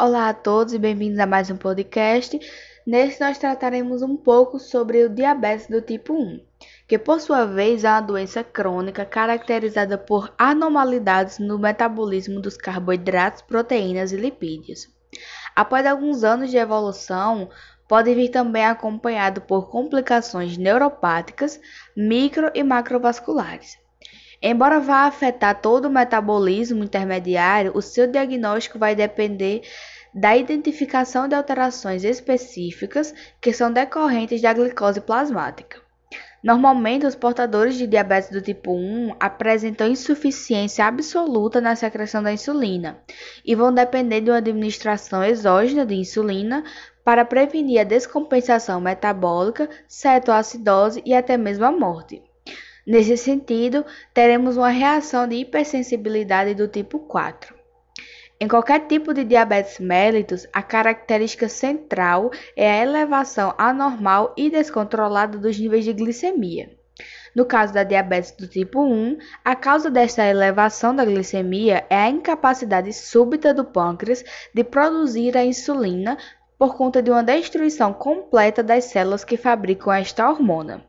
Olá a todos e bem-vindos a mais um podcast. Nesse nós trataremos um pouco sobre o diabetes do tipo 1, que por sua vez é uma doença crônica caracterizada por anormalidades no metabolismo dos carboidratos, proteínas e lipídios. Após alguns anos de evolução, pode vir também acompanhado por complicações neuropáticas, micro e macrovasculares. Embora vá afetar todo o metabolismo intermediário, o seu diagnóstico vai depender da identificação de alterações específicas que são decorrentes da glicose plasmática. Normalmente, os portadores de diabetes do tipo 1 apresentam insuficiência absoluta na secreção da insulina e vão depender de uma administração exógena de insulina para prevenir a descompensação metabólica, cetoacidose e até mesmo a morte. Nesse sentido, teremos uma reação de hipersensibilidade do tipo 4. Em qualquer tipo de diabetes mellitus, a característica central é a elevação anormal e descontrolada dos níveis de glicemia. No caso da diabetes do tipo 1, a causa desta elevação da glicemia é a incapacidade súbita do pâncreas de produzir a insulina por conta de uma destruição completa das células que fabricam esta hormona.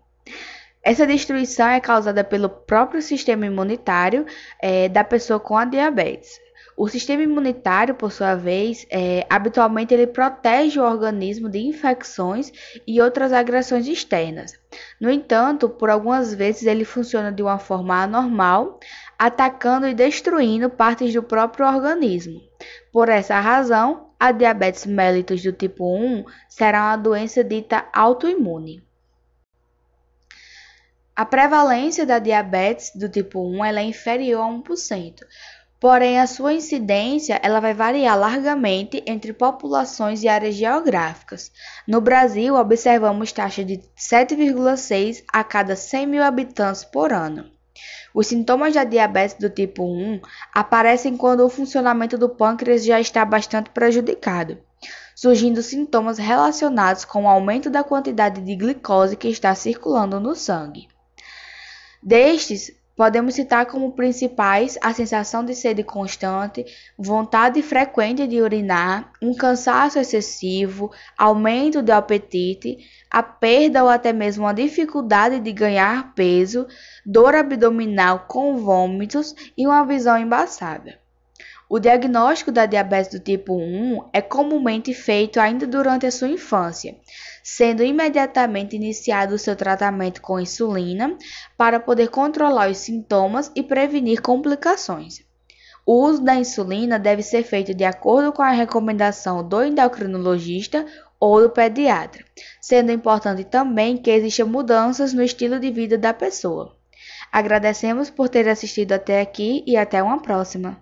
Essa destruição é causada pelo próprio sistema imunitário é, da pessoa com a diabetes. O sistema imunitário, por sua vez, é, habitualmente ele protege o organismo de infecções e outras agressões externas. No entanto, por algumas vezes ele funciona de uma forma anormal, atacando e destruindo partes do próprio organismo. Por essa razão, a diabetes mellitus do tipo 1 será uma doença dita autoimune. A prevalência da diabetes do tipo 1 é inferior a 1%, porém a sua incidência ela vai variar largamente entre populações e áreas geográficas. No Brasil, observamos taxa de 7,6 a cada 100 mil habitantes por ano. Os sintomas da diabetes do tipo 1 aparecem quando o funcionamento do pâncreas já está bastante prejudicado, surgindo sintomas relacionados com o aumento da quantidade de glicose que está circulando no sangue. Destes, podemos citar como principais a sensação de sede constante, vontade frequente de urinar, um cansaço excessivo, aumento do apetite, a perda ou até mesmo a dificuldade de ganhar peso, dor abdominal com vômitos e uma visão embaçada. O diagnóstico da diabetes do tipo 1 é comumente feito ainda durante a sua infância, sendo imediatamente iniciado o seu tratamento com insulina para poder controlar os sintomas e prevenir complicações. O uso da insulina deve ser feito de acordo com a recomendação do endocrinologista ou do pediatra, sendo importante também que existam mudanças no estilo de vida da pessoa. Agradecemos por ter assistido até aqui e até uma próxima.